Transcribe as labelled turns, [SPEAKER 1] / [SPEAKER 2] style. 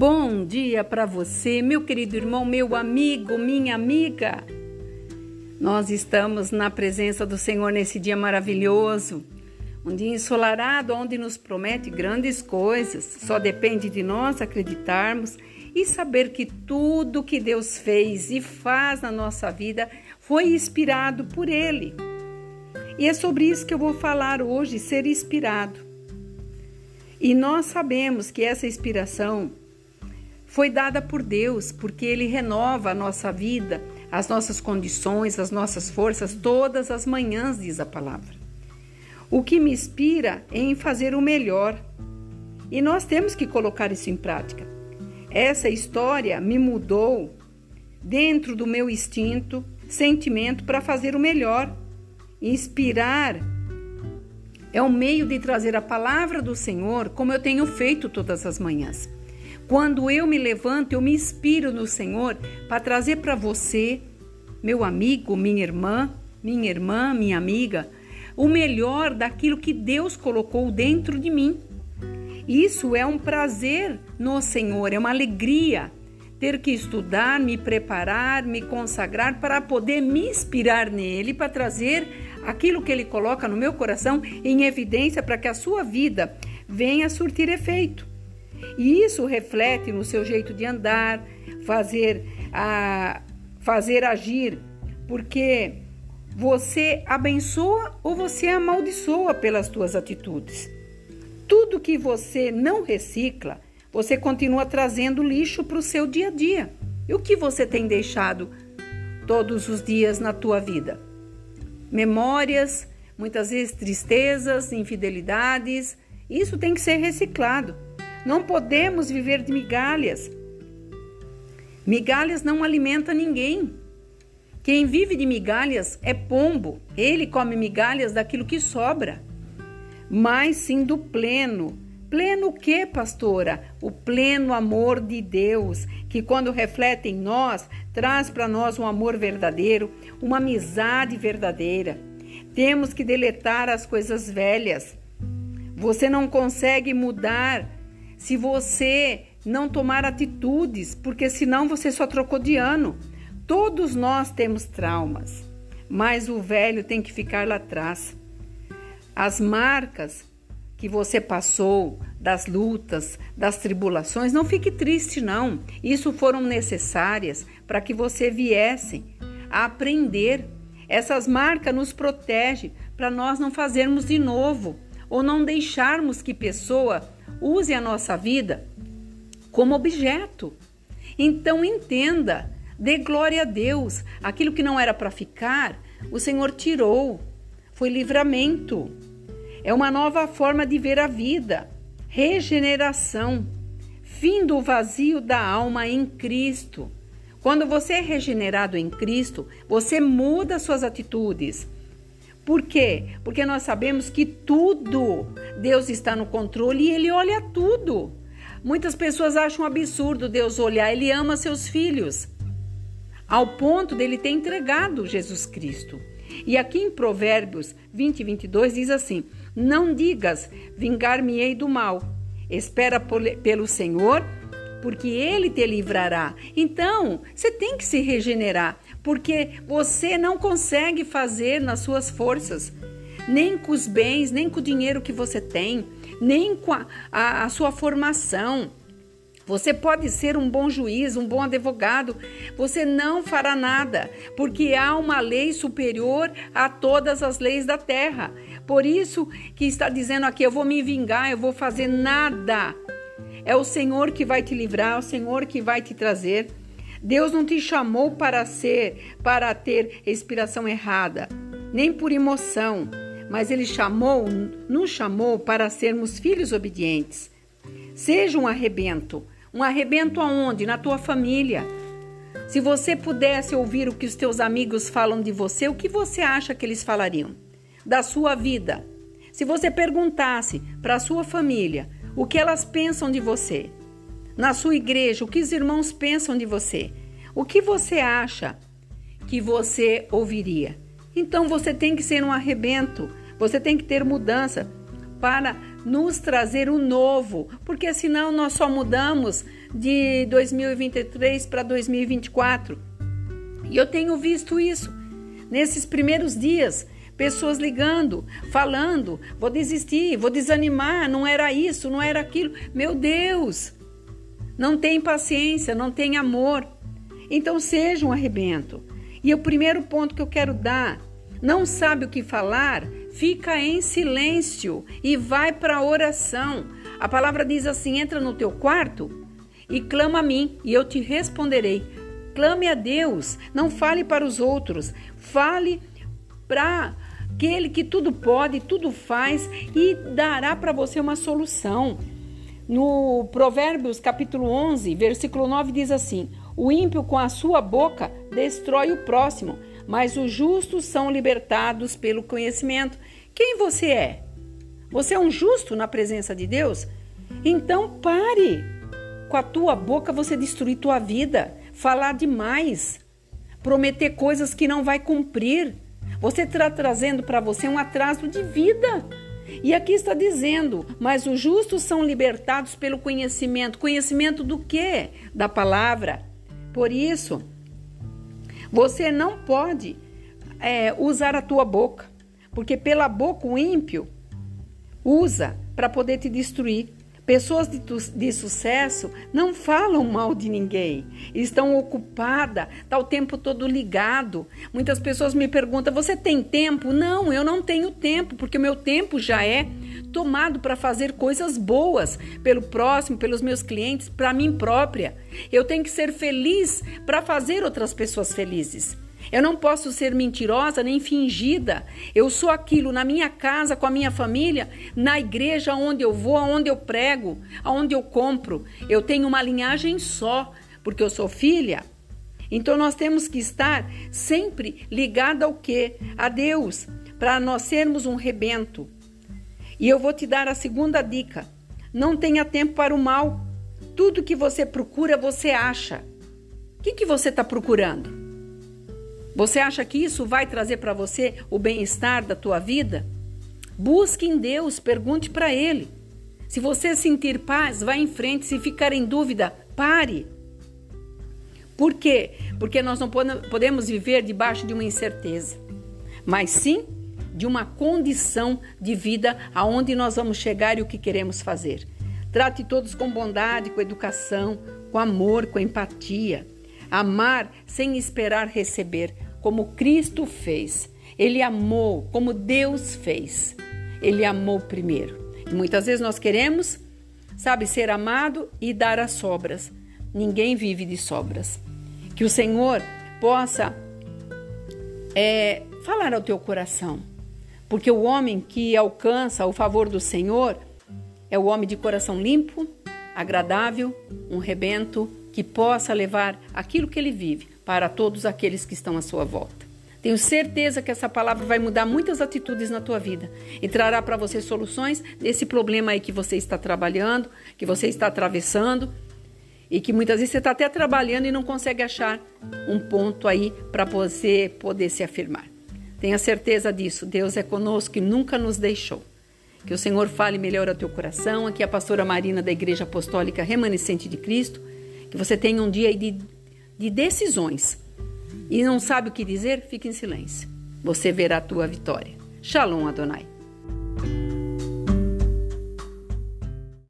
[SPEAKER 1] Bom dia para você, meu querido irmão, meu amigo, minha amiga. Nós estamos na presença do Senhor nesse dia maravilhoso, um dia ensolarado onde nos promete grandes coisas. Só depende de nós acreditarmos e saber que tudo que Deus fez e faz na nossa vida foi inspirado por Ele. E é sobre isso que eu vou falar hoje, ser inspirado. E nós sabemos que essa inspiração foi dada por Deus, porque Ele renova a nossa vida, as nossas condições, as nossas forças, todas as manhãs, diz a palavra. O que me inspira é em fazer o melhor. E nós temos que colocar isso em prática. Essa história me mudou dentro do meu instinto, sentimento para fazer o melhor. Inspirar é o meio de trazer a palavra do Senhor, como eu tenho feito todas as manhãs. Quando eu me levanto, eu me inspiro no Senhor para trazer para você, meu amigo, minha irmã, minha irmã, minha amiga, o melhor daquilo que Deus colocou dentro de mim. Isso é um prazer no Senhor, é uma alegria ter que estudar, me preparar, me consagrar para poder me inspirar nele, para trazer aquilo que ele coloca no meu coração em evidência para que a sua vida venha surtir efeito. E isso reflete no seu jeito de andar, fazer, a, fazer agir, porque você abençoa ou você amaldiçoa pelas suas atitudes. Tudo que você não recicla, você continua trazendo lixo para o seu dia a dia. E o que você tem deixado todos os dias na tua vida? Memórias, muitas vezes tristezas, infidelidades. Isso tem que ser reciclado. Não podemos viver de migalhas. Migalhas não alimenta ninguém. Quem vive de migalhas é pombo. Ele come migalhas daquilo que sobra. Mas sim do pleno. Pleno o que, pastora? O pleno amor de Deus, que quando reflete em nós, traz para nós um amor verdadeiro, uma amizade verdadeira. Temos que deletar as coisas velhas. Você não consegue mudar se você não tomar atitudes, porque senão você só trocou de ano. Todos nós temos traumas, mas o velho tem que ficar lá atrás. As marcas que você passou, das lutas, das tribulações, não fique triste não. Isso foram necessárias para que você viesse a aprender. Essas marcas nos protegem para nós não fazermos de novo ou não deixarmos que pessoa use a nossa vida como objeto. Então entenda, dê glória a Deus. Aquilo que não era para ficar, o Senhor tirou. Foi livramento. É uma nova forma de ver a vida. Regeneração. Fim do vazio da alma em Cristo. Quando você é regenerado em Cristo, você muda suas atitudes por quê? Porque nós sabemos que tudo Deus está no controle e Ele olha tudo. Muitas pessoas acham absurdo Deus olhar, Ele ama seus filhos, ao ponto dele ter entregado Jesus Cristo. E aqui em Provérbios 20 e 22 diz assim: Não digas, vingar-me-ei do mal, espera pelo Senhor, porque Ele te livrará. Então, você tem que se regenerar porque você não consegue fazer nas suas forças, nem com os bens, nem com o dinheiro que você tem, nem com a, a, a sua formação. Você pode ser um bom juiz, um bom advogado, você não fará nada, porque há uma lei superior a todas as leis da terra. Por isso que está dizendo aqui: eu vou me vingar, eu vou fazer nada. É o Senhor que vai te livrar, é o Senhor que vai te trazer. Deus não te chamou para ser, para ter inspiração errada, nem por emoção, mas ele chamou, nos chamou para sermos filhos obedientes. Seja um arrebento. Um arrebento aonde? Na tua família. Se você pudesse ouvir o que os teus amigos falam de você, o que você acha que eles falariam? Da sua vida. Se você perguntasse para a sua família o que elas pensam de você, na sua igreja, o que os irmãos pensam de você, o que você acha que você ouviria. Então você tem que ser um arrebento, você tem que ter mudança para nos trazer o novo, porque senão nós só mudamos de 2023 para 2024. E eu tenho visto isso nesses primeiros dias. Pessoas ligando, falando, vou desistir, vou desanimar, não era isso, não era aquilo. Meu Deus! Não tem paciência, não tem amor. Então seja um arrebento. E o primeiro ponto que eu quero dar, não sabe o que falar, fica em silêncio e vai para a oração. A palavra diz assim: entra no teu quarto e clama a mim, e eu te responderei. Clame a Deus, não fale para os outros, fale para aquele que tudo pode, tudo faz e dará para você uma solução. No Provérbios capítulo 11, versículo 9 diz assim: O ímpio com a sua boca destrói o próximo, mas os justos são libertados pelo conhecimento. Quem você é? Você é um justo na presença de Deus? Então pare. Com a tua boca você destruir tua vida falar demais, prometer coisas que não vai cumprir. Você está trazendo para você um atraso de vida. E aqui está dizendo: mas os justos são libertados pelo conhecimento. Conhecimento do quê? Da palavra. Por isso, você não pode é, usar a tua boca, porque pela boca o ímpio usa para poder te destruir. Pessoas de, de, sucesso não falam mal de ninguém, estão ocupadas, está o tempo todo ligado. Muitas pessoas me perguntam: você tem tempo? Não, eu não tenho tempo, porque o meu tempo já é tomado para fazer coisas boas pelo próximo, pelos meus clientes, para mim própria. Eu tenho que ser feliz para fazer outras pessoas felizes. Eu não posso ser mentirosa nem fingida. Eu sou aquilo na minha casa, com a minha família, na igreja onde eu vou, onde eu prego, aonde eu compro. Eu tenho uma linhagem só, porque eu sou filha. Então nós temos que estar sempre ligada ao quê? A Deus, para nós sermos um rebento. E eu vou te dar a segunda dica. Não tenha tempo para o mal. Tudo que você procura, você acha. O que, que você está procurando? Você acha que isso vai trazer para você o bem-estar da tua vida? Busque em Deus, pergunte para Ele. Se você sentir paz, vá em frente. Se ficar em dúvida, pare. Por quê? Porque nós não podemos viver debaixo de uma incerteza, mas sim de uma condição de vida aonde nós vamos chegar e o que queremos fazer. Trate todos com bondade, com educação, com amor, com empatia. Amar sem esperar receber, como Cristo fez. Ele amou como Deus fez. Ele amou primeiro. E muitas vezes nós queremos, sabe, ser amado e dar as sobras. Ninguém vive de sobras. Que o Senhor possa é, falar ao teu coração. Porque o homem que alcança o favor do Senhor é o homem de coração limpo, agradável, um rebento que possa levar aquilo que ele vive para todos aqueles que estão à sua volta. Tenho certeza que essa palavra vai mudar muitas atitudes na tua vida e trará para você soluções desse problema aí que você está trabalhando, que você está atravessando e que muitas vezes você está até trabalhando e não consegue achar um ponto aí para você poder se afirmar. Tenha certeza disso. Deus é conosco e nunca nos deixou. Que o Senhor fale melhor ao teu coração. Aqui é a pastora Marina da Igreja Apostólica Remanescente de Cristo. Que você tenha um dia de, de decisões. E não sabe o que dizer? Fique em silêncio. Você verá a tua vitória. Shalom Adonai.